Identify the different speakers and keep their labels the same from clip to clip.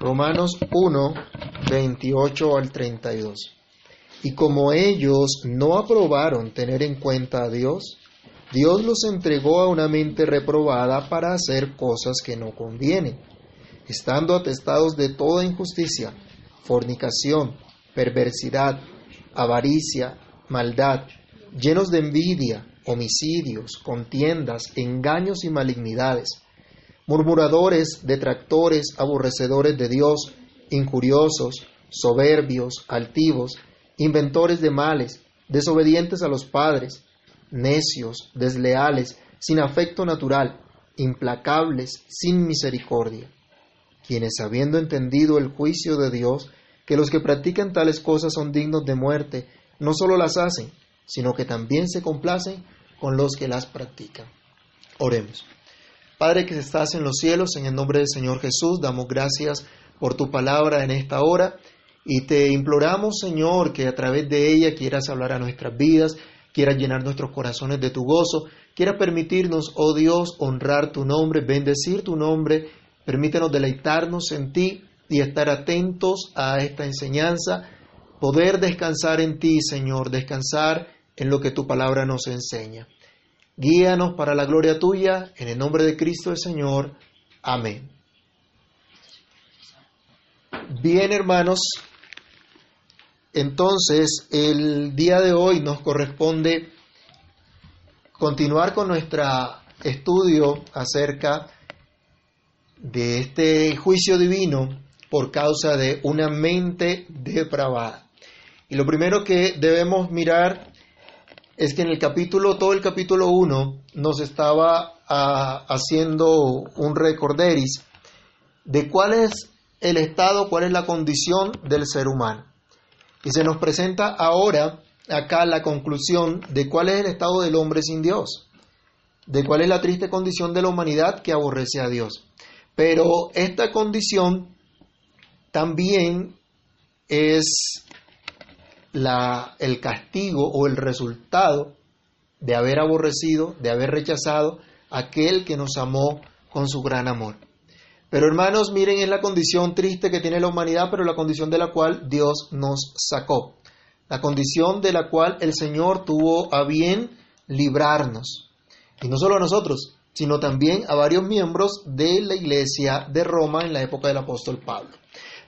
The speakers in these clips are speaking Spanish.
Speaker 1: Romanos 1, 28 al 32. Y como ellos no aprobaron tener en cuenta a Dios, Dios los entregó a una mente reprobada para hacer cosas que no convienen, estando atestados de toda injusticia, fornicación, perversidad, avaricia, maldad, llenos de envidia, homicidios, contiendas, engaños y malignidades murmuradores, detractores, aborrecedores de Dios, injuriosos, soberbios, altivos, inventores de males, desobedientes a los padres, necios, desleales, sin afecto natural, implacables, sin misericordia, quienes habiendo entendido el juicio de Dios, que los que practican tales cosas son dignos de muerte, no solo las hacen, sino que también se complacen con los que las practican. Oremos. Padre que estás en los cielos, en el nombre del Señor Jesús, damos gracias por tu palabra en esta hora. Y te imploramos, Señor, que a través de ella quieras hablar a nuestras vidas, quieras llenar nuestros corazones de tu gozo, quieras permitirnos, oh Dios, honrar tu nombre, bendecir tu nombre, permítenos deleitarnos en ti y estar atentos a esta enseñanza, poder descansar en ti, Señor, descansar en lo que tu palabra nos enseña. Guíanos para la gloria tuya, en el nombre de Cristo el Señor. Amén. Bien, hermanos, entonces el día de hoy nos corresponde continuar con nuestro estudio acerca de este juicio divino por causa de una mente depravada. Y lo primero que debemos mirar es que en el capítulo, todo el capítulo 1, nos estaba ah, haciendo un recorderis de cuál es el estado, cuál es la condición del ser humano. Y se nos presenta ahora acá la conclusión de cuál es el estado del hombre sin Dios, de cuál es la triste condición de la humanidad que aborrece a Dios. Pero esta condición también es el castigo o el resultado de haber aborrecido, de haber rechazado aquel que nos amó con su gran amor. Pero hermanos, miren en la condición triste que tiene la humanidad, pero la condición de la cual Dios nos sacó. La condición de la cual el Señor tuvo a bien librarnos. Y no solo a nosotros, sino también a varios miembros de la iglesia de Roma en la época del apóstol Pablo.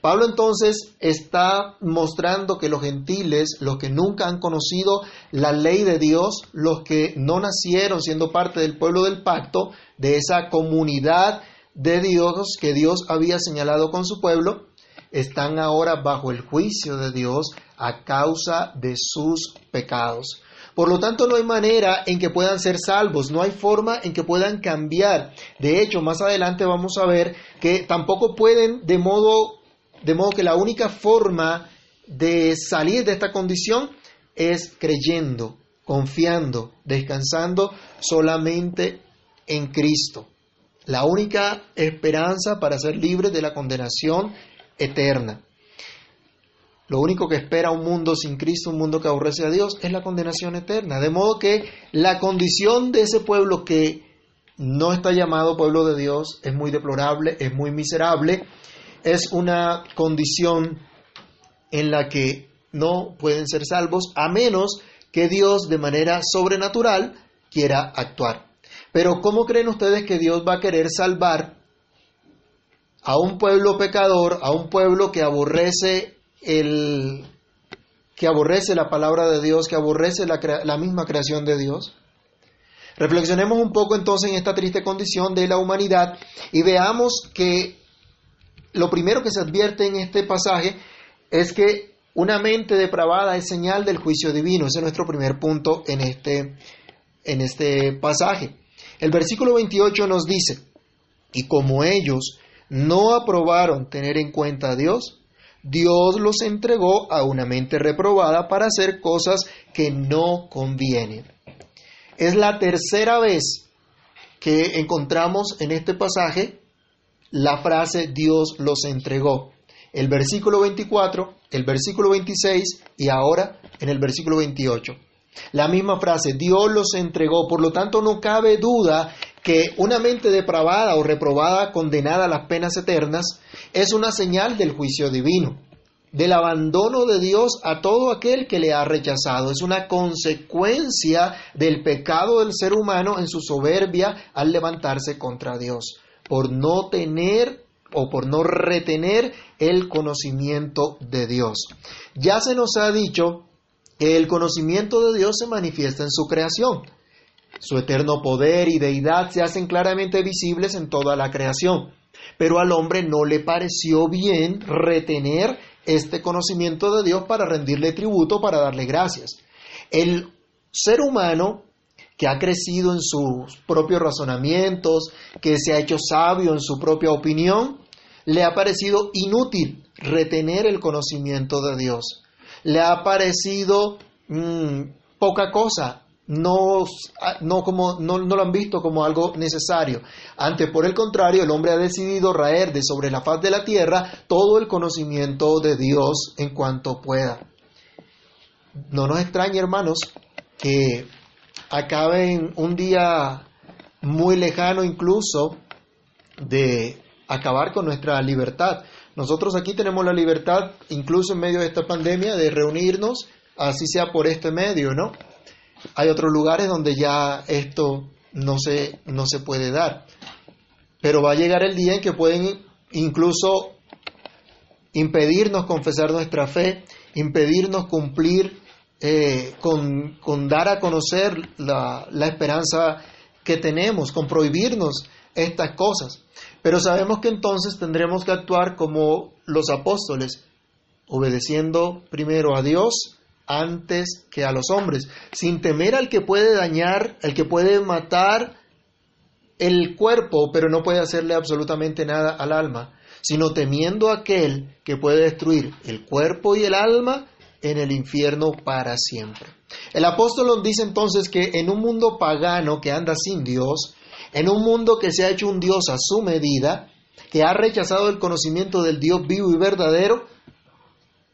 Speaker 1: Pablo entonces está mostrando que los gentiles, los que nunca han conocido la ley de Dios, los que no nacieron siendo parte del pueblo del pacto, de esa comunidad de Dios que Dios había señalado con su pueblo, están ahora bajo el juicio de Dios a causa de sus pecados. Por lo tanto, no hay manera en que puedan ser salvos, no hay forma en que puedan cambiar. De hecho, más adelante vamos a ver que tampoco pueden de modo de modo que la única forma de salir de esta condición es creyendo, confiando, descansando solamente en Cristo. La única esperanza para ser libres de la condenación eterna. Lo único que espera un mundo sin Cristo, un mundo que aborrece a Dios, es la condenación eterna. De modo que la condición de ese pueblo que no está llamado pueblo de Dios es muy deplorable, es muy miserable es una condición en la que no pueden ser salvos a menos que Dios de manera sobrenatural quiera actuar. Pero ¿cómo creen ustedes que Dios va a querer salvar a un pueblo pecador, a un pueblo que aborrece el que aborrece la palabra de Dios, que aborrece la, la misma creación de Dios? Reflexionemos un poco entonces en esta triste condición de la humanidad y veamos que lo primero que se advierte en este pasaje es que una mente depravada es señal del juicio divino. Ese es nuestro primer punto en este, en este pasaje. El versículo 28 nos dice, y como ellos no aprobaron tener en cuenta a Dios, Dios los entregó a una mente reprobada para hacer cosas que no convienen. Es la tercera vez que encontramos en este pasaje la frase Dios los entregó. El versículo 24, el versículo 26 y ahora en el versículo 28. La misma frase, Dios los entregó, por lo tanto no cabe duda que una mente depravada o reprobada, condenada a las penas eternas, es una señal del juicio divino, del abandono de Dios a todo aquel que le ha rechazado. Es una consecuencia del pecado del ser humano en su soberbia al levantarse contra Dios, por no tener o por no retener el conocimiento de Dios. Ya se nos ha dicho que el conocimiento de Dios se manifiesta en su creación. Su eterno poder y deidad se hacen claramente visibles en toda la creación. Pero al hombre no le pareció bien retener este conocimiento de Dios para rendirle tributo, para darle gracias. El ser humano que ha crecido en sus propios razonamientos, que se ha hecho sabio en su propia opinión, le ha parecido inútil retener el conocimiento de Dios. Le ha parecido mm, poca cosa, no, no, como, no, no, lo han visto como algo necesario. Antes, por el contrario, el hombre ha decidido raer de sobre la faz de la tierra todo el conocimiento de Dios en cuanto pueda. No nos extrañe, hermanos, que acaben un día muy lejano incluso de acabar con nuestra libertad. Nosotros aquí tenemos la libertad, incluso en medio de esta pandemia, de reunirnos, así sea por este medio, ¿no? Hay otros lugares donde ya esto no se, no se puede dar. Pero va a llegar el día en que pueden incluso impedirnos confesar nuestra fe, impedirnos cumplir eh, con, dar a conocer la, la esperanza que tenemos, con prohibirnos estas cosas. Pero sabemos que entonces tendremos que actuar como los apóstoles, obedeciendo primero a Dios antes que a los hombres, sin temer al que puede dañar, al que puede matar el cuerpo, pero no puede hacerle absolutamente nada al alma, sino temiendo a aquel que puede destruir el cuerpo y el alma en el infierno para siempre. El apóstol dice entonces que en un mundo pagano que anda sin Dios, en un mundo que se ha hecho un Dios a su medida, que ha rechazado el conocimiento del Dios vivo y verdadero,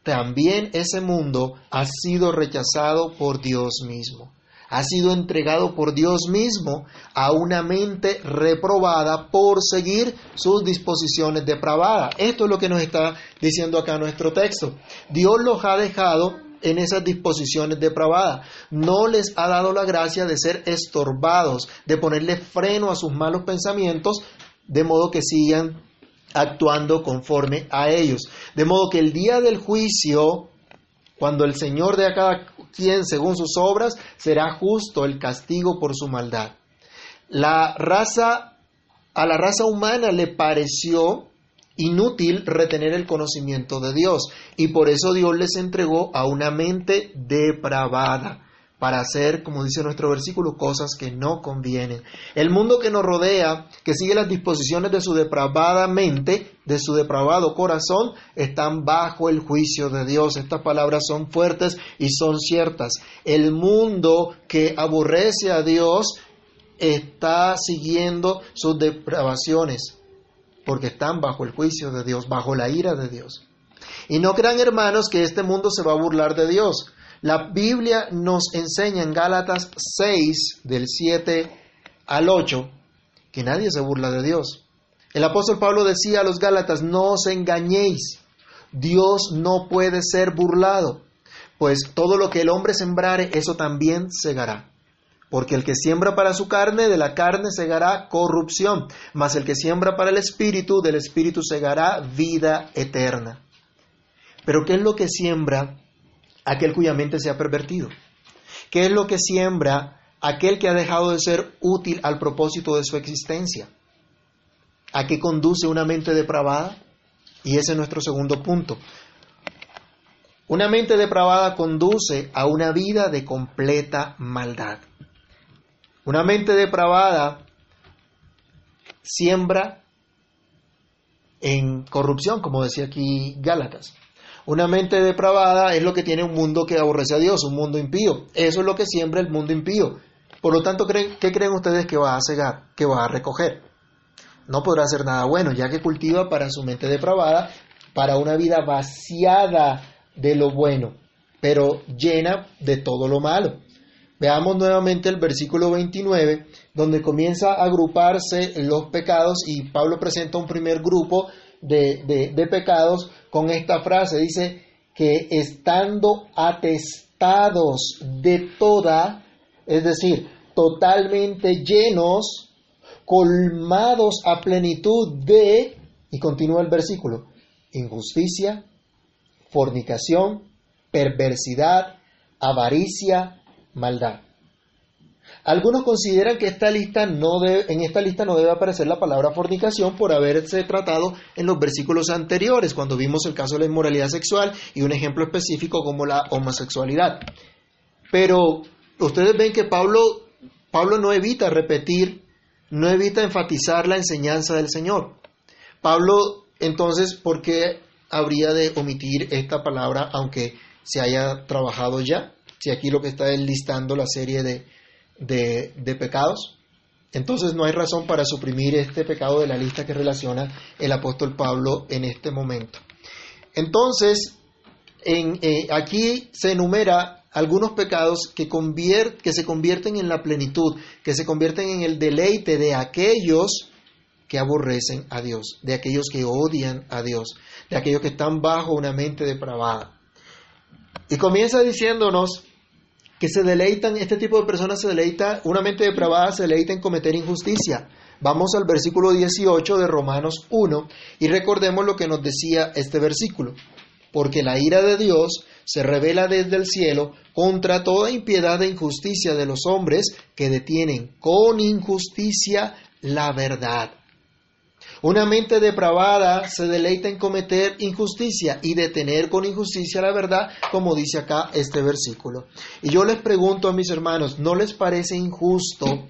Speaker 1: también ese mundo ha sido rechazado por Dios mismo. Ha sido entregado por Dios mismo a una mente reprobada por seguir sus disposiciones depravadas. Esto es lo que nos está diciendo acá nuestro texto. Dios los ha dejado en esas disposiciones depravadas. No les ha dado la gracia de ser estorbados, de ponerle freno a sus malos pensamientos, de modo que sigan actuando conforme a ellos. De modo que el día del juicio, cuando el Señor de a cada quien según sus obras, será justo el castigo por su maldad. La raza, a la raza humana le pareció inútil retener el conocimiento de Dios y por eso Dios les entregó a una mente depravada para hacer, como dice nuestro versículo, cosas que no convienen. El mundo que nos rodea, que sigue las disposiciones de su depravada mente, de su depravado corazón, están bajo el juicio de Dios. Estas palabras son fuertes y son ciertas. El mundo que aborrece a Dios está siguiendo sus depravaciones, porque están bajo el juicio de Dios, bajo la ira de Dios. Y no crean, hermanos, que este mundo se va a burlar de Dios. La Biblia nos enseña en Gálatas 6, del 7 al 8, que nadie se burla de Dios. El apóstol Pablo decía a los Gálatas, no os engañéis, Dios no puede ser burlado, pues todo lo que el hombre sembrare, eso también segará. Porque el que siembra para su carne, de la carne segará corrupción, mas el que siembra para el espíritu, del espíritu segará vida eterna. Pero ¿qué es lo que siembra aquel cuya mente se ha pervertido? ¿Qué es lo que siembra aquel que ha dejado de ser útil al propósito de su existencia? ¿A qué conduce una mente depravada? Y ese es nuestro segundo punto. Una mente depravada conduce a una vida de completa maldad. Una mente depravada siembra en corrupción, como decía aquí Gálatas. Una mente depravada es lo que tiene un mundo que aborrece a Dios, un mundo impío. Eso es lo que siembra el mundo impío. Por lo tanto, ¿qué creen ustedes que va a cegar, que va a recoger? No podrá hacer nada bueno, ya que cultiva para su mente depravada, para una vida vaciada de lo bueno, pero llena de todo lo malo. Veamos nuevamente el versículo 29, donde comienza a agruparse los pecados y Pablo presenta un primer grupo de, pecados con esta frase. Dice que estando atestados de toda, es decir, totalmente llenos, colmados a plenitud de, y continúa el versículo, injusticia, fornicación, perversidad, avaricia, maldad. Algunos consideran que esta lista no en esta lista no debe aparecer la palabra fornicación por haberse tratado en los versículos anteriores, cuando vimos el caso de la inmoralidad sexual y un ejemplo específico como la homosexualidad. Pero ustedes ven que Pablo, Pablo no evita repetir, no evita enfatizar la enseñanza del Señor. Pablo, entonces, ¿por qué habría de omitir esta palabra aunque se haya trabajado ya? Si aquí lo que está es listando la serie de, de, pecados, entonces no hay razón para suprimir este pecado de la lista que relaciona el apóstol Pablo en este momento. Entonces, en, eh, aquí se enumera algunos pecados que, que se convierten en la plenitud, que se convierten en el deleite de aquellos que aborrecen a Dios, de aquellos que odian a Dios, de aquellos que están bajo una mente depravada. Y comienza diciéndonos que se deleitan, este tipo de personas se deleita, una mente depravada se deleita en cometer injusticia. Vamos al versículo 18 de Romanos 1 y recordemos lo que nos decía este versículo. Porque la ira de Dios se revela desde el cielo contra toda impiedad e injusticia de los hombres que detienen con injusticia la verdad. Una mente depravada se deleita en cometer injusticia y detener con injusticia la verdad, como dice acá este versículo. Y yo les pregunto a mis hermanos, ¿no les parece injusto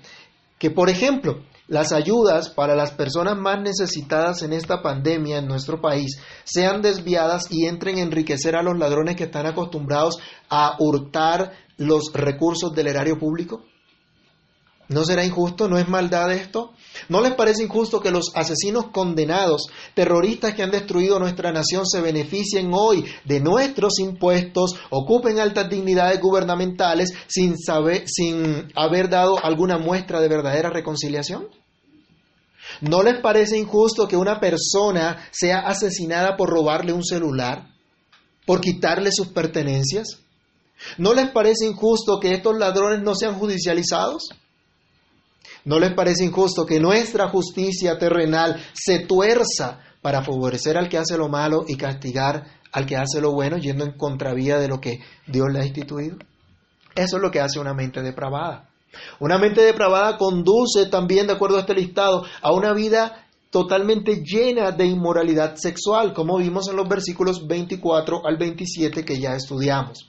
Speaker 1: que, por ejemplo, las ayudas para las personas más necesitadas en esta pandemia en nuestro país sean desviadas y entren a enriquecer a los ladrones que están acostumbrados a hurtar los recursos del erario público? ¿No será injusto? ¿No es maldad esto? ¿No les parece injusto que los asesinos condenados, terroristas que han destruido nuestra nación, se beneficien hoy de nuestros impuestos, ocupen altas dignidades gubernamentales sin, saber, sin haber dado alguna muestra de verdadera reconciliación? ¿No les parece injusto que una persona sea asesinada por robarle un celular, por quitarle sus pertenencias? ¿No les parece injusto que estos ladrones no sean judicializados? ¿No les parece injusto que nuestra justicia terrenal se tuerza para favorecer al que hace lo malo y castigar al que hace lo bueno, yendo en contravía de lo que Dios le ha instituido? Eso es lo que hace una mente depravada. Una mente depravada conduce también, de acuerdo a este listado, a una vida totalmente llena de inmoralidad sexual, como vimos en los versículos 24 al 27 que ya estudiamos.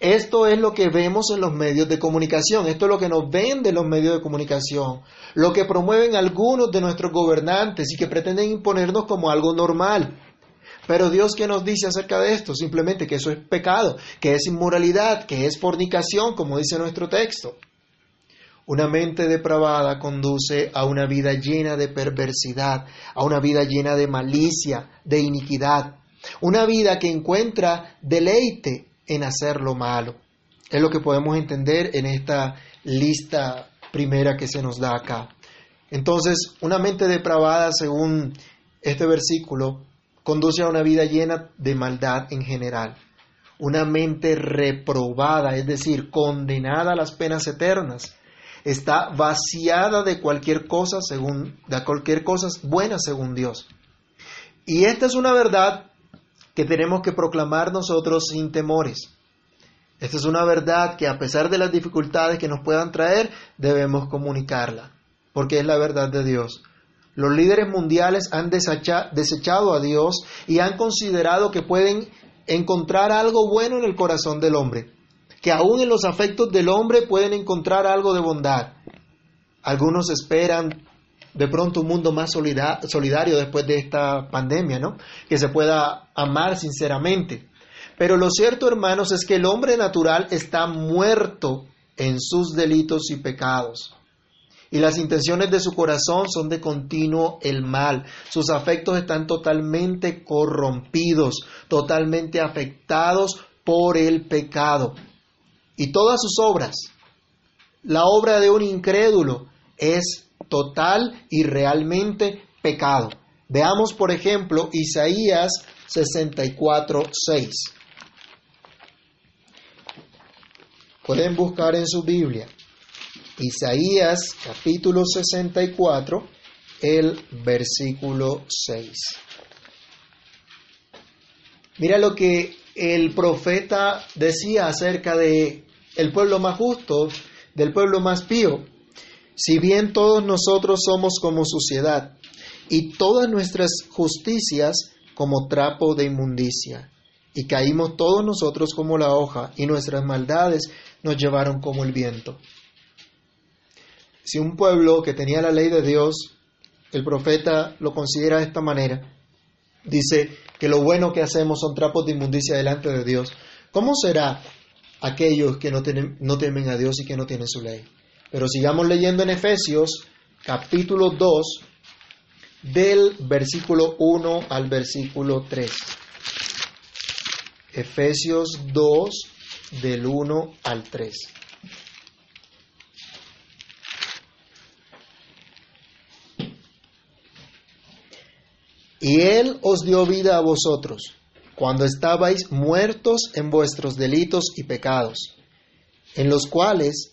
Speaker 1: Esto es lo que vemos en los medios de comunicación, esto es lo que nos venden los medios de comunicación, lo que promueven algunos de nuestros gobernantes y que pretenden imponernos como algo normal. Pero Dios, ¿qué nos dice acerca de esto? Simplemente que eso es pecado, que es inmoralidad, que es fornicación, como dice nuestro texto. Una mente depravada conduce a una vida llena de perversidad, a una vida llena de malicia, de iniquidad, una vida que encuentra deleite en hacer lo malo. Es lo que podemos entender en esta lista primera que se nos da acá. Entonces, una mente depravada, según este versículo, conduce a una vida llena de maldad en general. Una mente reprobada, es decir, condenada a las penas eternas, está vaciada de cualquier cosa según de cualquier cosa buena según Dios. Y esta es una verdad que tenemos que proclamar nosotros sin temores. Esta es una verdad que a pesar de las dificultades que nos puedan traer, debemos comunicarla, porque es la verdad de Dios. Los líderes mundiales han desechado a Dios y han considerado que pueden encontrar algo bueno en el corazón del hombre, que aún en los afectos del hombre pueden encontrar algo de bondad. Algunos esperan de pronto un mundo más solidario después de esta pandemia, ¿no? Que se pueda amar sinceramente. Pero lo cierto, hermanos, es que el hombre natural está muerto en sus delitos y pecados. Y las intenciones de su corazón son de continuo el mal. Sus afectos están totalmente corrompidos, totalmente afectados por el pecado. y todas sus obras. La obra de un incrédulo es total y realmente pecado. Veamos, por ejemplo, Isaías 64, 6. Pueden buscar en su Biblia Isaías capítulo 64, el versículo 6. Mira lo que el profeta decía acerca de el pueblo más justo, del pueblo más pío. Si bien todos nosotros somos como suciedad y todas nuestras justicias como trapo de inmundicia, y caímos todos nosotros como la hoja, y nuestras maldades nos llevaron como el viento. Si un pueblo que tenía la ley de Dios, el profeta lo considera de esta manera, dice que lo bueno que hacemos son trapos de inmundicia delante de Dios, ¿cómo será aquellos que no, no temen a Dios y que no tienen su ley? Pero sigamos leyendo en Efesios capítulo 2, del versículo 1 al versículo 3. Efesios 2, del 1 al 3. Y Él os dio vida a vosotros, cuando estabais muertos en vuestros delitos y pecados, en los cuales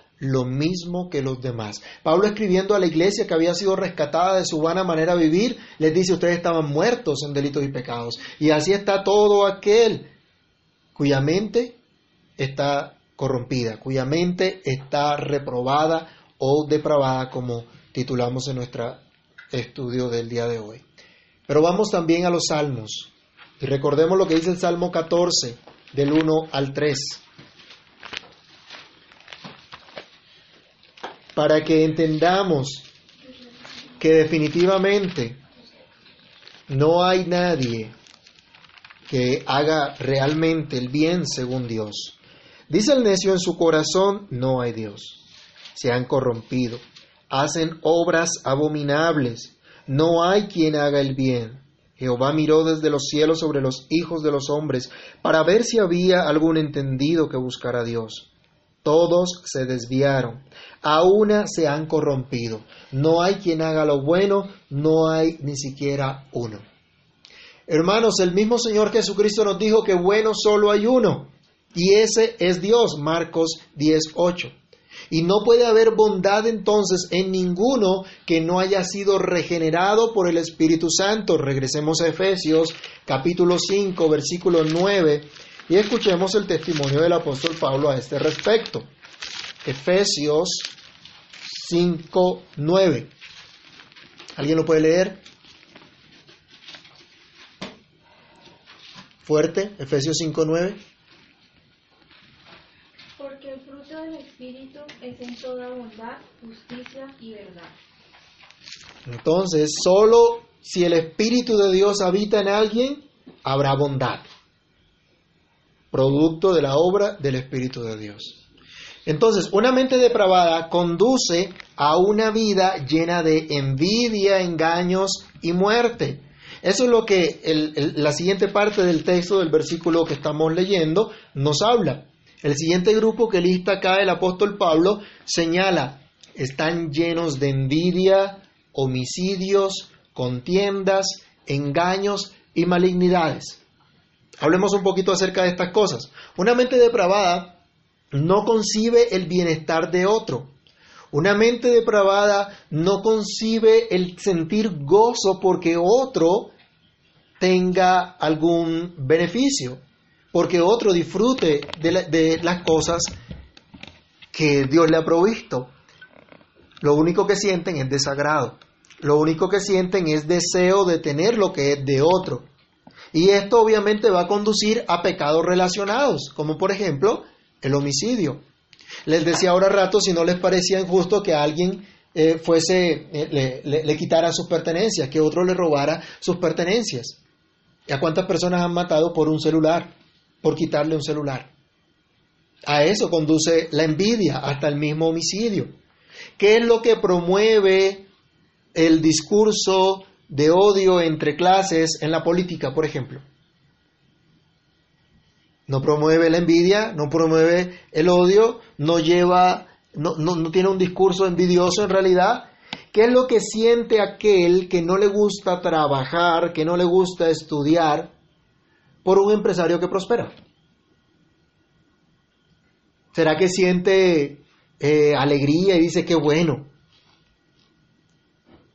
Speaker 1: lo mismo que los demás. Pablo escribiendo a la iglesia que había sido rescatada de su vana manera de vivir, les dice, ustedes estaban muertos en delitos y pecados. Y así está todo aquel cuya mente está corrompida, cuya mente está reprobada o depravada, como titulamos en nuestro estudio del día de hoy. Pero vamos también a los salmos. Y recordemos lo que dice el Salmo 14, del 1 al 3. Para que entendamos que definitivamente no hay nadie que haga realmente el bien según Dios. Dice el necio en su corazón, no hay Dios. Se han corrompido, hacen obras abominables, no hay quien haga el bien. Jehová miró desde los cielos sobre los hijos de los hombres para ver si había algún entendido que buscara a Dios. Todos se desviaron, a una se han corrompido. No hay quien haga lo bueno, no hay ni siquiera uno. Hermanos, el mismo Señor Jesucristo nos dijo que bueno solo hay uno, y ese es Dios, Marcos 10:8. Y no puede haber bondad entonces en ninguno que no haya sido regenerado por el Espíritu Santo. Regresemos a Efesios capítulo 5, versículo 9 y escuchemos el testimonio del apóstol Pablo a este respecto. Efesios 5, 9. ¿Alguien lo puede leer? Fuerte, Efesios 5, 9.
Speaker 2: del Espíritu es en toda bondad, justicia y verdad.
Speaker 1: Entonces, solo si el Espíritu de Dios habita en alguien, habrá bondad. Producto de la obra del Espíritu de Dios. Entonces, una mente depravada conduce a una vida llena de envidia, engaños y muerte. Eso es lo que la siguiente parte del texto del versículo que estamos leyendo nos habla. El siguiente grupo que lista acá el apóstol Pablo señala, están llenos de envidia, homicidios, contiendas, engaños y malignidades. Hablemos un poquito acerca de estas cosas. Una mente depravada no concibe el bienestar de otro. Una mente depravada no concibe el sentir gozo porque otro tenga algún beneficio porque otro disfrute de, las cosas que Dios le ha provisto. Lo único que sienten es desagrado. Lo único que sienten es deseo de tener lo que es de otro. Y esto obviamente va a conducir a pecados relacionados, como por ejemplo el homicidio. Les decía ahora rato si no les parecía injusto que alguien eh, fuese, eh, le, le, quitara sus pertenencias, que otro le robara sus pertenencias. ¿Y a cuántas personas han matado por un celular? Por quitarle un celular. A eso conduce la envidia, hasta el mismo homicidio. ¿Qué es lo que promueve el discurso de odio entre clases en la política, por ejemplo? No promueve la envidia, no promueve el odio, no lleva, no, no, tiene un discurso envidioso en realidad. ¿Qué es lo que siente aquel que no le gusta trabajar, que no le gusta estudiar por un empresario que prospera? ¿Será que siente eh, alegría y dice qué bueno?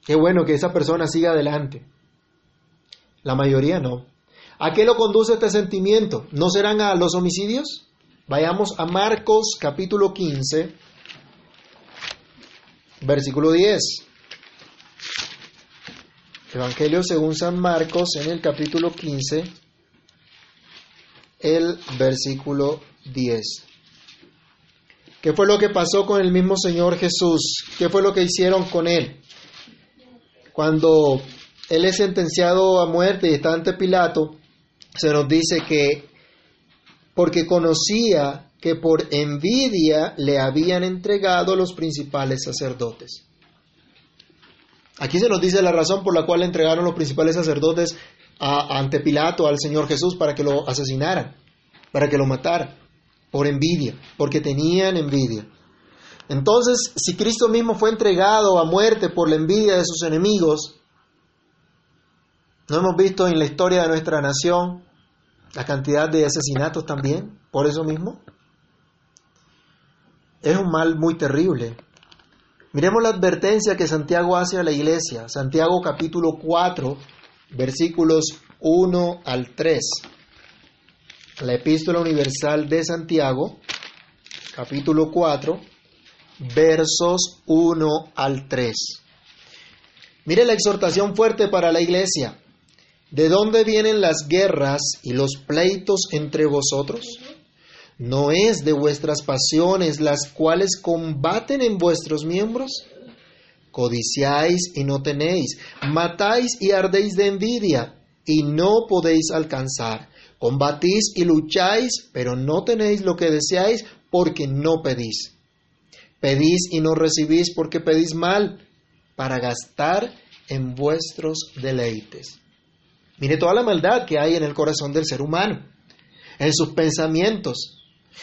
Speaker 1: Qué bueno que esa persona siga adelante. La mayoría no. ¿A qué lo conduce este sentimiento? ¿No serán a los homicidios? Vayamos a Marcos capítulo 15, versículo 10. Evangelio según San Marcos en el capítulo 15, el versículo 10. ¿Qué fue lo que pasó con el mismo Señor Jesús? ¿Qué fue lo que hicieron con él? Cuando él es sentenciado a muerte y está ante Pilato, se nos dice que porque conocía que por envidia le habían entregado los principales sacerdotes. Aquí se nos dice la razón por la cual le entregaron los principales sacerdotes ante Pilato al Señor Jesús para que lo asesinaran, para que lo mataran por envidia, porque tenían envidia. Entonces, si Cristo mismo fue entregado a muerte por la envidia de sus enemigos, ¿no hemos visto en la historia de nuestra nación la cantidad de asesinatos también por eso mismo? Es un mal muy terrible. Miremos la advertencia que Santiago hace a la iglesia. Santiago capítulo 4, versículos 1 al 3 la epístola universal de Santiago, capítulo 4, versos 1 al 3. Mire la exhortación fuerte para la iglesia. ¿De dónde vienen las guerras y los pleitos entre vosotros? ¿No es de vuestras pasiones las cuales combaten en vuestros miembros? Codiciáis y no tenéis, matáis y ardéis de envidia y no podéis alcanzar Combatís y lucháis, pero no tenéis lo que deseáis porque no pedís. Pedís y no recibís porque pedís mal para gastar en vuestros deleites. Mire toda la maldad que hay en el corazón del ser humano, en sus pensamientos.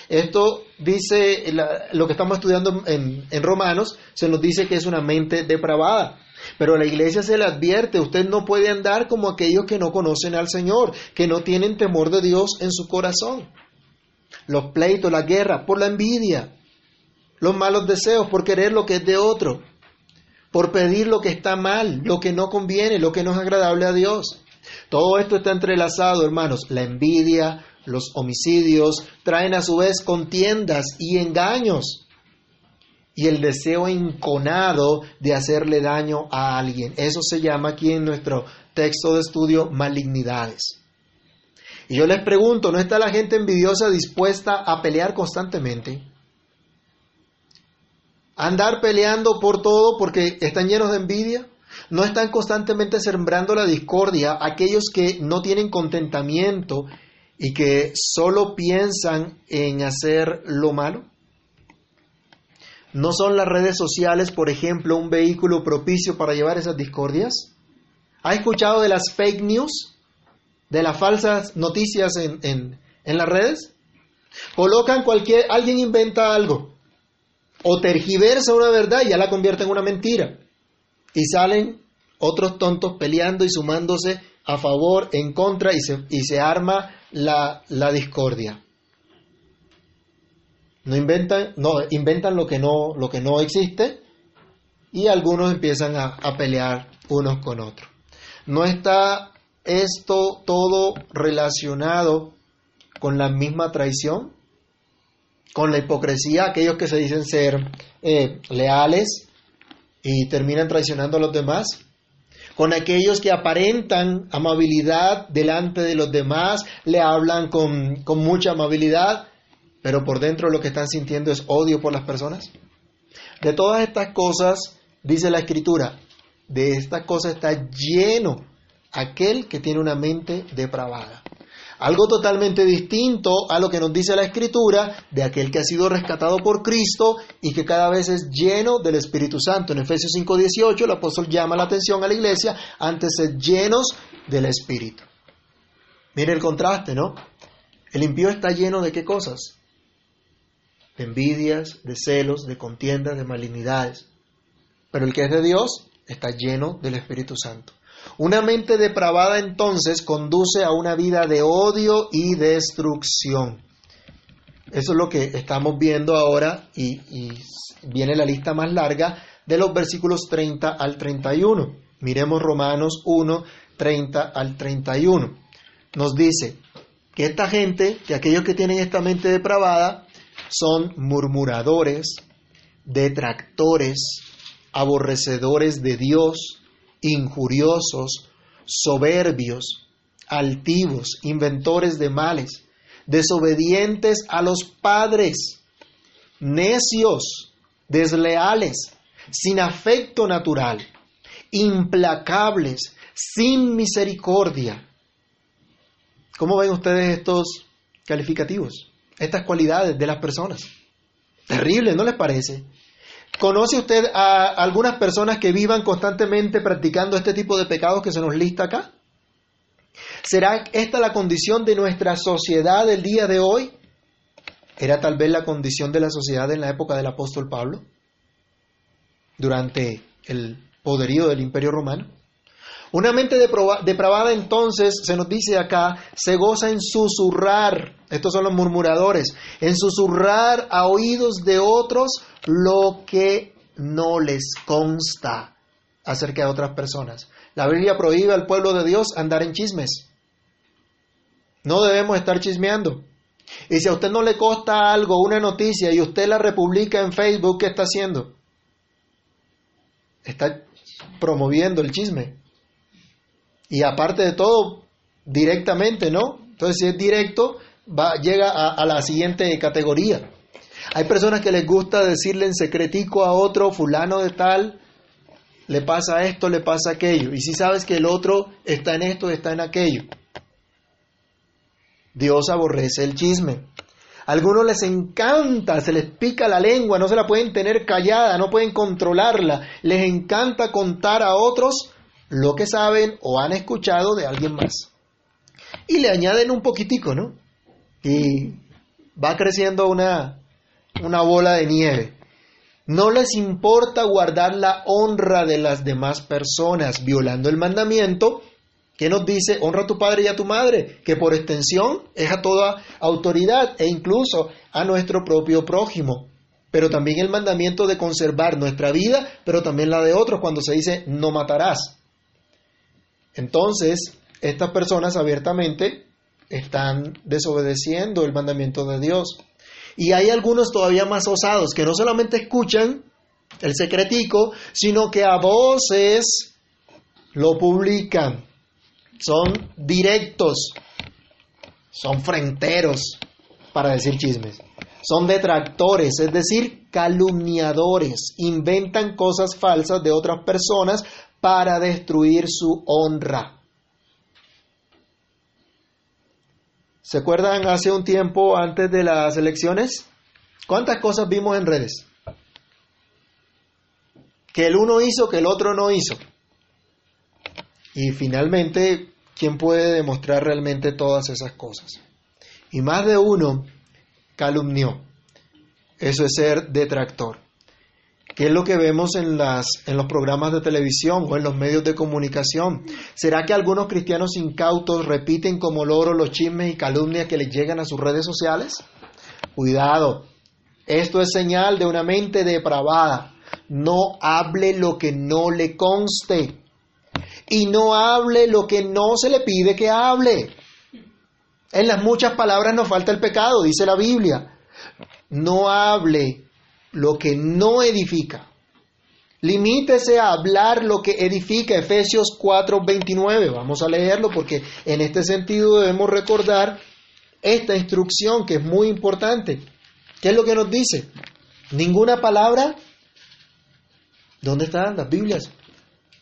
Speaker 1: Esto dice, lo que estamos estudiando en, Romanos, se nos dice que es una mente depravada. Pero la iglesia se le advierte, usted no puede andar como aquellos que no conocen al Señor, que no tienen temor de Dios en su corazón. Los pleitos, la guerra, por la envidia, los malos deseos, por querer lo que es de otro, por pedir lo que está mal, lo que no conviene, lo que no es agradable a Dios. Todo esto está entrelazado, hermanos. La envidia, los homicidios, traen a su vez contiendas y engaños y el deseo enconado de hacerle daño a alguien. Eso se llama aquí en nuestro texto de estudio malignidades. Y yo les pregunto, ¿no está la gente envidiosa dispuesta a pelear constantemente? Andar peleando por todo porque están llenos de envidia? ¿No están constantemente sembrando la discordia aquellos que no tienen contentamiento y que solo piensan en hacer lo malo? ¿No son las redes sociales, por ejemplo, un vehículo propicio para llevar esas discordias? ¿Ha escuchado de las fake news? ¿De las falsas noticias en, en las redes? Colocan cualquier, alguien inventa algo o tergiversa una verdad y ya la convierte en una mentira. Y salen otros tontos peleando y sumándose a favor, en contra y se, y se arma la, la discordia. No inventan, no, inventan lo que no, lo que no existe y algunos empiezan a, a pelear unos con otros. No está esto todo relacionado con la misma traición, con la hipocresía, aquellos que se dicen ser eh, leales y terminan traicionando a los demás, con aquellos que aparentan amabilidad delante de los demás, le hablan con, con mucha amabilidad, pero por dentro lo que están sintiendo es odio por las personas. De todas estas cosas dice la escritura, de esta cosa está lleno aquel que tiene una mente depravada. Algo totalmente distinto a lo que nos dice la Escritura de aquel que ha sido rescatado por Cristo y que cada vez es lleno del Espíritu Santo. En Efesios 5:18 el apóstol llama la atención a la iglesia antes ser llenos del Espíritu. Mire el contraste, ¿no? El impío está lleno de qué cosas? De envidias, de celos, de contiendas, de malignidades. Pero el que es de Dios está lleno del Espíritu Santo. Una mente depravada entonces conduce a una vida de odio y destrucción. Eso es lo que estamos viendo ahora y, viene la lista más larga de los versículos 30 al 31. Miremos Romanos 1, 30 al 31. Nos dice que esta gente, que aquellos que tienen esta mente depravada, son murmuradores, detractores, aborrecedores de Dios, injuriosos, soberbios, altivos, inventores de males, desobedientes a los padres, necios, desleales, sin afecto natural, implacables, sin misericordia. ¿Cómo ven ustedes estos calificativos, estas cualidades de las personas? Terrible, ¿no les parece? ¿Conoce usted a algunas personas que vivan constantemente practicando este tipo de pecados que se nos lista acá? ¿Será esta la condición de nuestra sociedad el día de hoy? ¿Era tal vez la condición de la sociedad en la época del apóstol Pablo? Durante el poderío del imperio romano. Una mente depravada entonces, se nos dice acá, se goza en susurrar, estos son los murmuradores, en susurrar a oídos de otros lo que no les consta acerca de otras personas. La Biblia prohíbe al pueblo de Dios andar en chismes. No debemos estar chismeando. Y si a usted no le consta algo, una noticia, y usted la republica en Facebook, ¿qué está haciendo? Está promoviendo el chisme. Y aparte de todo, directamente, ¿no? Entonces, si es directo, va, llega a, la siguiente categoría. Hay personas que les gusta decirle en secretico a otro, fulano de tal, le pasa esto, le pasa aquello. Y si sabes que el otro está en esto, está en aquello. Dios aborrece el chisme. Algunos les encanta, se les pica la lengua, no se la pueden tener callada, no pueden controlarla. Les encanta contar a otros lo que saben o han escuchado de alguien más. Y le añaden un poquitico, ¿no? Y va creciendo una, una bola de nieve. No les importa guardar la honra de las demás personas, violando el mandamiento que nos dice, honra a tu padre y a tu madre, que por extensión es a toda autoridad e incluso a nuestro propio prójimo. Pero también el mandamiento de conservar nuestra vida, pero también la de otros cuando se dice, no matarás. Entonces, estas personas abiertamente están desobedeciendo el mandamiento de Dios. Y hay algunos todavía más osados que no solamente escuchan el secretico, sino que a voces lo publican. Son directos, son fronteros para decir chismes. Son detractores, es decir, calumniadores. Inventan cosas falsas de otras personas para destruir su honra. ¿Se acuerdan hace un tiempo antes de las elecciones? ¿Cuántas cosas vimos en redes? Que el uno hizo, que el otro no hizo. Y finalmente, ¿quién puede demostrar realmente todas esas cosas? Y más de uno calumnió. Eso es ser detractor. ¿Qué es lo que vemos en, las, en los programas de televisión o en los medios de comunicación? ¿Será que algunos cristianos incautos repiten como loro los chismes y calumnias que les llegan a sus redes sociales? Cuidado, esto es señal de una mente depravada. No hable lo que no le conste y no hable lo que no se le pide que hable. En las muchas palabras nos falta el pecado, dice la Biblia. No hable lo que no edifica. Limítese a hablar lo que edifica. Efesios 4:29. Vamos a leerlo porque en este sentido debemos recordar esta instrucción que es muy importante. ¿Qué es lo que nos dice? Ninguna palabra ¿Dónde están las Biblias?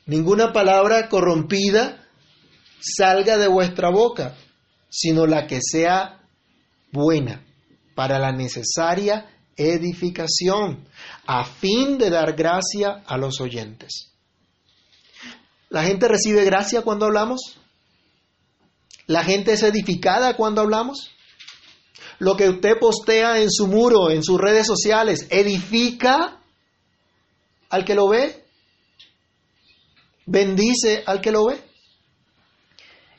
Speaker 1: Ninguna palabra corrompida salga de vuestra boca, sino la que sea buena para la necesaria edificación, a fin de dar gracia a los oyentes. ¿La gente recibe gracia cuando hablamos? ¿La gente es edificada cuando hablamos? Lo que usted postea en su muro, en sus redes sociales, edifica al que lo ve. Bendice al que lo ve.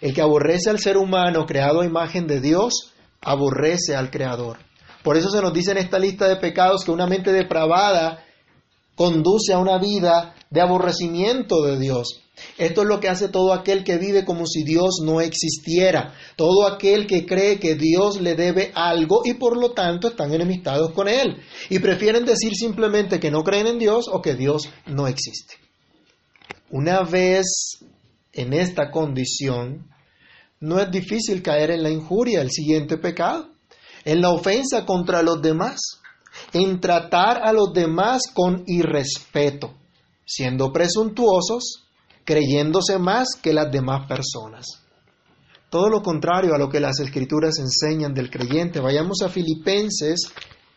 Speaker 1: El que aborrece al ser humano creado a imagen de Dios, aborrece al Creador. Por eso se nos dice en esta lista de pecados que una mente depravada conduce a una vida de aborrecimiento de Dios. Esto es lo que hace todo aquel que vive como si Dios no existiera, todo aquel que cree que Dios le debe algo y por lo tanto están enemistados con Él y prefieren decir simplemente que no creen en Dios o que Dios no existe. Una vez en esta condición, no es difícil caer en la injuria, el siguiente pecado, en la ofensa contra los demás, en tratar a los demás con irrespeto, siendo presuntuosos, creyéndose más que las demás personas. Todo lo contrario a lo que las escrituras enseñan del creyente. Vayamos a Filipenses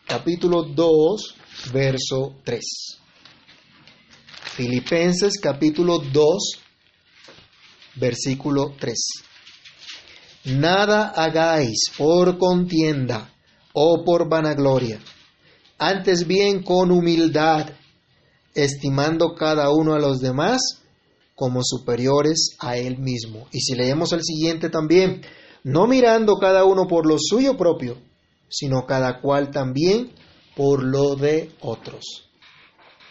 Speaker 1: capítulo 2, verso 3. Filipenses capítulo 2, versículo 3. Nada hagáis por contienda o por vanagloria, antes bien con humildad, estimando cada uno a los demás como superiores a él mismo. Y si leemos el siguiente también, no mirando cada uno por lo suyo propio, sino cada cual también por lo de otros.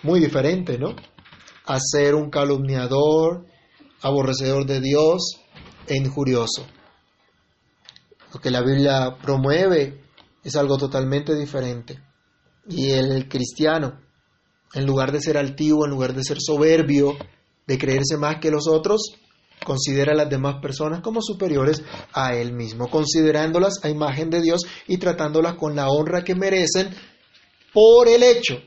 Speaker 1: Muy diferente, ¿no? A ser un calumniador, aborrecedor de Dios e injurioso. Lo que la Biblia promueve es algo totalmente diferente. Y el cristiano, en lugar de ser altivo, en lugar de ser soberbio, de creerse más que los otros, considera a las demás personas como superiores a él mismo, considerándolas a imagen de Dios y tratándolas con la honra que merecen por el hecho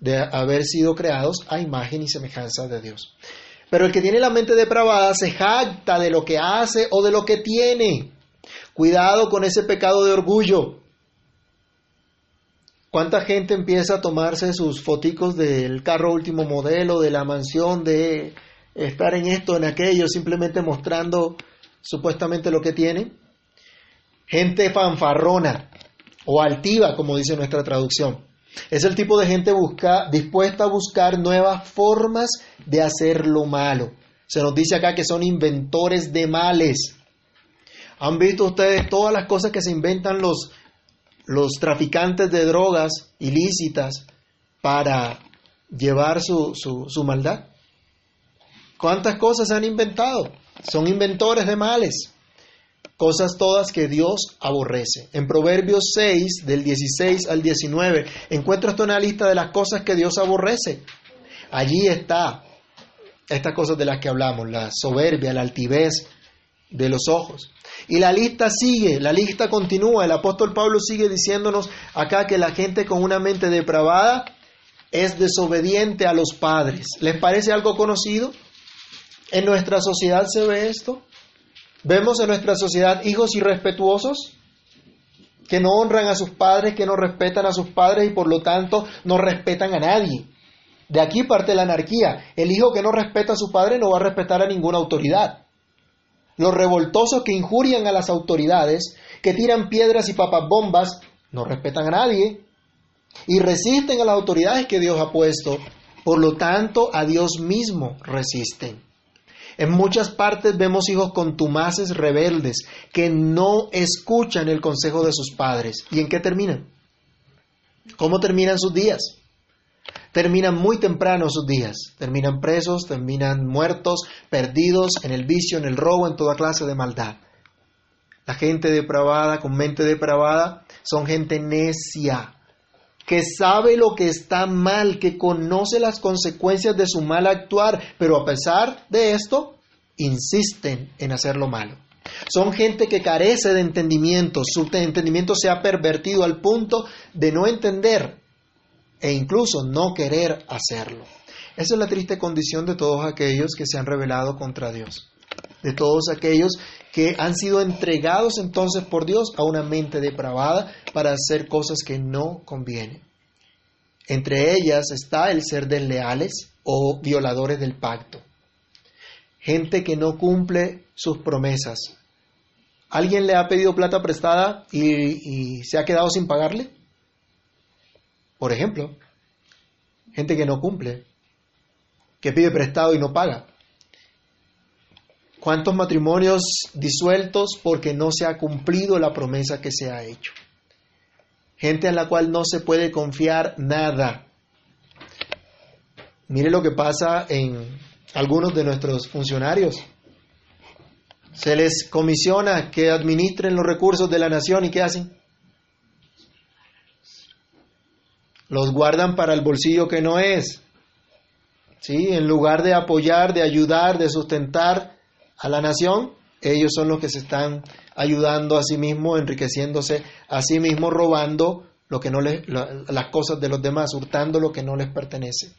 Speaker 1: de haber sido creados a imagen y semejanza de Dios. Pero el que tiene la mente depravada se jacta de lo que hace o de lo que tiene. Cuidado con ese pecado de orgullo. ¿Cuánta gente empieza a tomarse sus foticos del carro último modelo, de la mansión, de estar en esto, en aquello, simplemente mostrando supuestamente lo que tiene? Gente fanfarrona o altiva, como dice nuestra traducción. Es el tipo de gente busca, dispuesta a buscar nuevas formas de hacer lo malo. Se nos dice acá que son inventores de males. ¿Han visto ustedes todas las cosas que se inventan los, los traficantes de drogas ilícitas para llevar su, su, su maldad? ¿Cuántas cosas se han inventado? Son inventores de males cosas todas que Dios aborrece. En Proverbios 6, del 16 al 19, encuentras una lista de las cosas que Dios aborrece. Allí está estas cosas de las que hablamos, la soberbia, la altivez de los ojos. Y la lista sigue, la lista continúa. El apóstol Pablo sigue diciéndonos acá que la gente con una mente depravada es desobediente a los padres. ¿Les parece algo conocido? ¿En nuestra sociedad se ve esto? Vemos en nuestra sociedad hijos irrespetuosos que no honran a sus padres, que no respetan a sus padres y por lo tanto no respetan a nadie. De aquí parte la anarquía. El hijo que no respeta a su padre no va a respetar a ninguna autoridad. Los revoltosos que injurian a las autoridades, que tiran piedras y papas bombas, no respetan a nadie y resisten a las autoridades que Dios ha puesto. Por lo tanto, a Dios mismo resisten. En muchas partes vemos hijos contumaces, rebeldes, que no escuchan el consejo de sus padres. ¿Y en qué terminan? ¿Cómo terminan sus días? Terminan muy temprano sus días. Terminan presos, terminan muertos, perdidos en el vicio, en el robo, en toda clase de maldad. La gente depravada, con mente depravada, son gente necia, que sabe lo que está mal, que conoce las consecuencias de su mal actuar, pero a pesar de esto, insisten en hacer lo malo. Son gente que carece de entendimiento, su entendimiento se ha pervertido al punto de no entender e incluso no querer hacerlo. Esa es la triste condición de todos aquellos que se han rebelado contra Dios, de todos aquellos que han sido entregados entonces por Dios a una mente depravada para hacer cosas que no convienen. Entre ellas está el ser desleales o violadores del pacto. Gente que no cumple sus promesas. ¿Alguien le ha pedido plata prestada y, y se ha quedado sin pagarle? Por ejemplo, gente que no cumple, que pide prestado y no paga. ¿Cuántos matrimonios disueltos porque no se ha cumplido la promesa que se ha hecho? Gente en la cual no se puede confiar nada. Mire lo que pasa en algunos de nuestros funcionarios. Se les comisiona que administren los recursos de la nación y ¿qué hacen? Los guardan para el bolsillo que no es. ¿Sí? En lugar de apoyar, de ayudar, de sustentar a la nación, ellos son los que se están ayudando a sí mismos, enriqueciéndose a sí mismos, robando lo que no les, las cosas de los demás, hurtando lo que no les pertenece.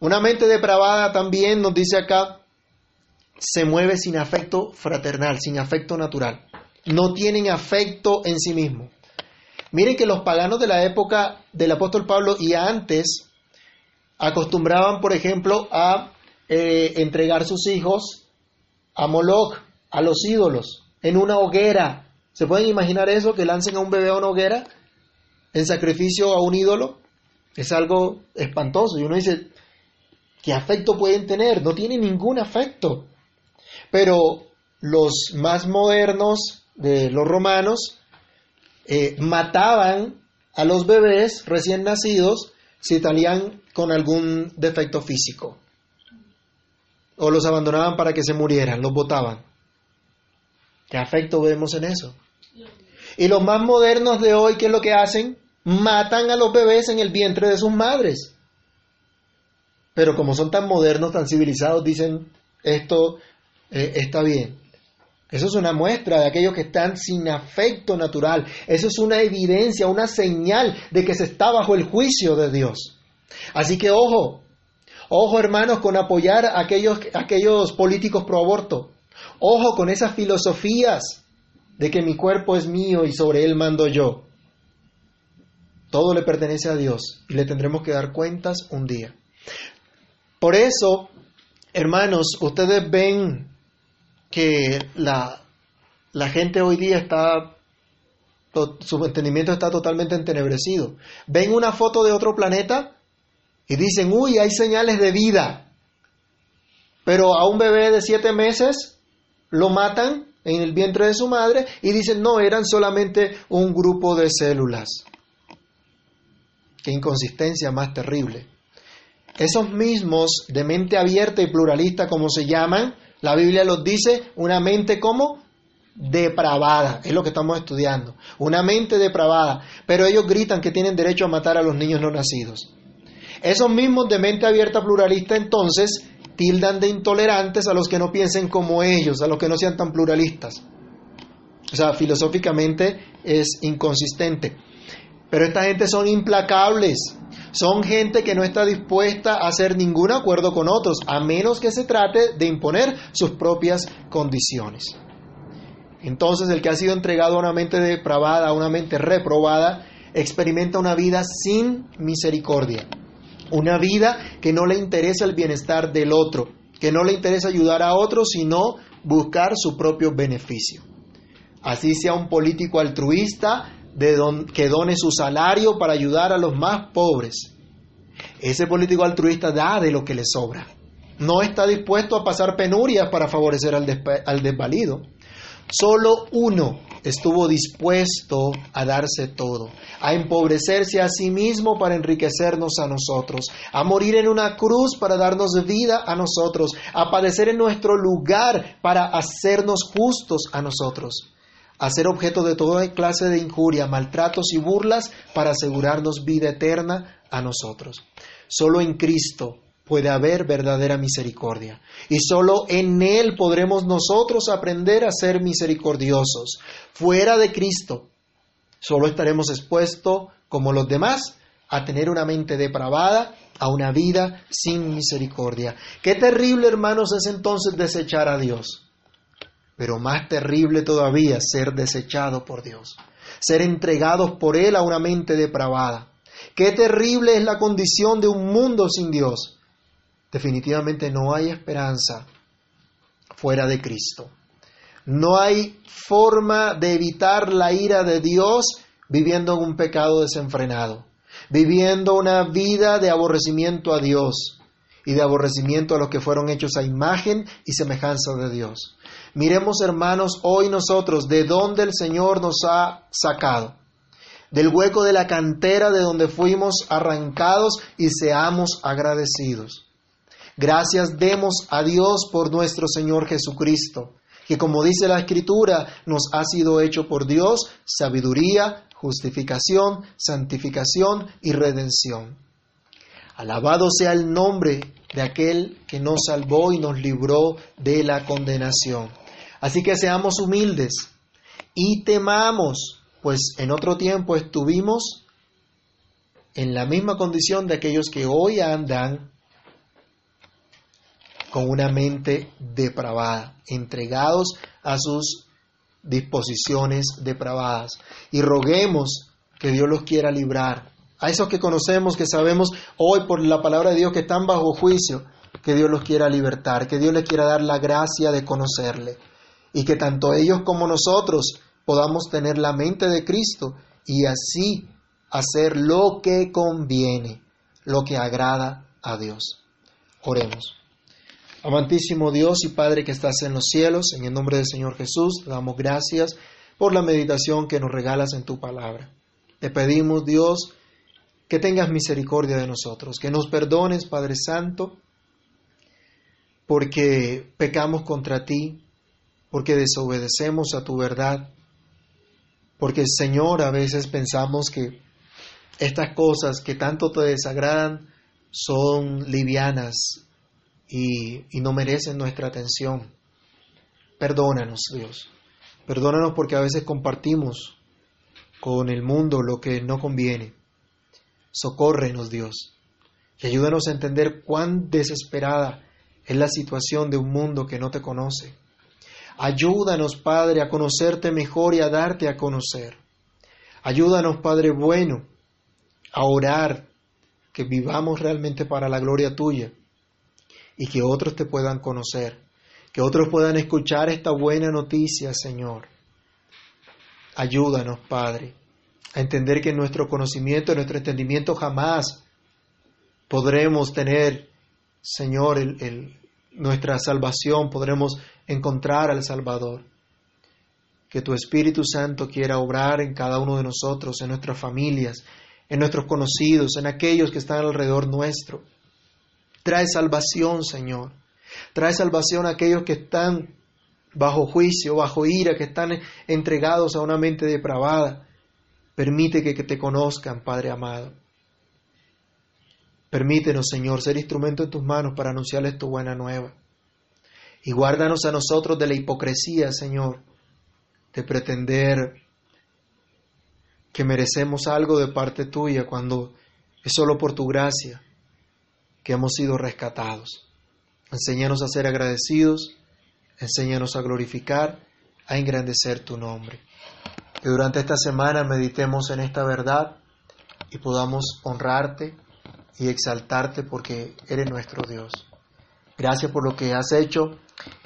Speaker 1: Una mente depravada también nos dice acá, se mueve sin afecto fraternal, sin afecto natural. No tienen afecto en sí mismos. Miren que los paganos de la época del apóstol Pablo y antes acostumbraban, por ejemplo, a eh, entregar sus hijos a Moloch, a los ídolos, en una hoguera. ¿Se pueden imaginar eso? Que lancen a un bebé a una hoguera en sacrificio a un ídolo. Es algo espantoso. Y uno dice, ¿qué afecto pueden tener? No tienen ningún afecto. Pero los más modernos de los romanos eh, mataban a los bebés recién nacidos si salían con algún defecto físico. O los abandonaban para que se murieran, los botaban. ¿Qué afecto vemos en eso? Y los más modernos de hoy, ¿qué es lo que hacen? Matan a los bebés en el vientre de sus madres. Pero como son tan modernos, tan civilizados, dicen, esto eh, está bien. Eso es una muestra de aquellos que están sin afecto natural. Eso es una evidencia, una señal de que se está bajo el juicio de Dios. Así que ojo, ojo hermanos con apoyar a aquellos, aquellos políticos pro aborto. Ojo con esas filosofías de que mi cuerpo es mío y sobre él mando yo. Todo le pertenece a Dios y le tendremos que dar cuentas un día. Por eso, hermanos, ustedes ven que la, la gente hoy día está, su entendimiento está totalmente entenebrecido. Ven una foto de otro planeta y dicen, uy, hay señales de vida. Pero a un bebé de siete meses lo matan en el vientre de su madre y dicen, no, eran solamente un grupo de células. Qué inconsistencia más terrible. Esos mismos de mente abierta y pluralista, como se llaman, la Biblia los dice una mente como depravada, es lo que estamos estudiando, una mente depravada, pero ellos gritan que tienen derecho a matar a los niños no nacidos. Esos mismos de mente abierta pluralista entonces tildan de intolerantes a los que no piensen como ellos, a los que no sean tan pluralistas. O sea, filosóficamente es inconsistente. Pero esta gente son implacables. Son gente que no está dispuesta a hacer ningún acuerdo con otros, a menos que se trate de imponer sus propias condiciones. Entonces el que ha sido entregado a una mente depravada, a una mente reprobada, experimenta una vida sin misericordia. Una vida que no le interesa el bienestar del otro, que no le interesa ayudar a otro, sino buscar su propio beneficio. Así sea un político altruista, de que done su salario para ayudar a los más pobres. Ese político altruista da de lo que le sobra. No está dispuesto a pasar penurias para favorecer al, al desvalido. Solo uno estuvo dispuesto a darse todo, a empobrecerse a sí mismo para enriquecernos a nosotros, a morir en una cruz para darnos vida a nosotros, a padecer en nuestro lugar para hacernos justos a nosotros a ser objeto de toda clase de injuria, maltratos y burlas para asegurarnos vida eterna a nosotros. Solo en Cristo puede haber verdadera misericordia y solo en Él podremos nosotros aprender a ser misericordiosos. Fuera de Cristo, solo estaremos expuestos, como los demás, a tener una mente depravada a una vida sin misericordia. Qué terrible, hermanos, es entonces desechar a Dios. Pero más terrible todavía ser desechado por Dios, ser entregados por Él a una mente depravada. Qué terrible es la condición de un mundo sin Dios. Definitivamente no hay esperanza fuera de Cristo. No hay forma de evitar la ira de Dios viviendo en un pecado desenfrenado, viviendo una vida de aborrecimiento a Dios y de aborrecimiento a los que fueron hechos a imagen y semejanza de Dios. Miremos, hermanos, hoy nosotros de dónde el Señor nos ha sacado, del hueco de la cantera de donde fuimos arrancados y seamos agradecidos. Gracias demos a Dios por nuestro Señor Jesucristo que como dice la Escritura, nos ha sido hecho por Dios sabiduría, justificación, santificación y redención. Alabado sea el nombre de aquel que nos salvó y nos libró de la condenación. Así que seamos humildes y temamos, pues en otro tiempo estuvimos en la misma condición de aquellos que hoy andan con una mente depravada, entregados a sus disposiciones depravadas. Y roguemos que Dios los quiera librar. A esos que conocemos, que sabemos hoy por la palabra de Dios que están bajo juicio, que Dios los quiera libertar, que Dios les quiera dar la gracia de conocerle. Y que tanto ellos como nosotros podamos tener la mente de Cristo y así hacer lo que conviene, lo que agrada a Dios. Oremos. Amantísimo Dios y Padre que estás en los cielos, en el nombre del Señor Jesús, damos gracias por la meditación que nos regalas en tu palabra. Te pedimos, Dios, que tengas misericordia de nosotros, que nos perdones, Padre Santo, porque pecamos contra ti, porque desobedecemos a tu verdad, porque, Señor, a veces pensamos que estas cosas que tanto te desagradan son livianas, y, no merecen nuestra atención. Perdónanos, Dios. Perdónanos porque a veces compartimos con el mundo lo que no conviene. Socórrenos, Dios. Y ayúdanos a entender cuán desesperada es la situación de un mundo que no te conoce. Ayúdanos, Padre, a conocerte mejor y a darte a conocer. Ayúdanos, Padre bueno, a orar, que vivamos realmente para la gloria tuya y que otros te puedan conocer, que otros puedan escuchar esta buena noticia, Señor. Ayúdanos, Padre, a entender que nuestro conocimiento, en nuestro entendimiento jamás podremos tener, Señor, nuestra salvación, podremos encontrar al Salvador. Que tu Espíritu Santo quiera obrar en cada uno de nosotros, en nuestras familias, en nuestros conocidos, en aquellos que están alrededor nuestro Trae salvación, Señor. Trae salvación a aquellos que están bajo juicio, bajo ira, que están entregados a una mente depravada. Permite que, te conozcan, Padre amado. Permítenos, Señor, ser instrumento en tus manos para anunciarles tu buena nueva. Y guárdanos a nosotros de la hipocresía, Señor, de pretender que merecemos algo de parte tuya cuando es solo por tu gracia que hemos sido rescatados. Enséñanos a ser agradecidos, enséñanos a glorificar, a engrandecer tu nombre. Que durante esta semana meditemos en esta verdad y podamos honrarte y exaltarte porque eres nuestro Dios. Gracias por lo que has hecho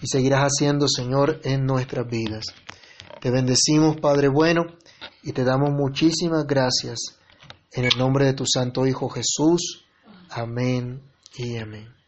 Speaker 1: y seguirás haciendo, Señor, en nuestras vidas. Te bendecimos, Padre bueno, y te damos muchísimas gracias en el nombre de tu Santo Hijo Jesús. Amén y amén.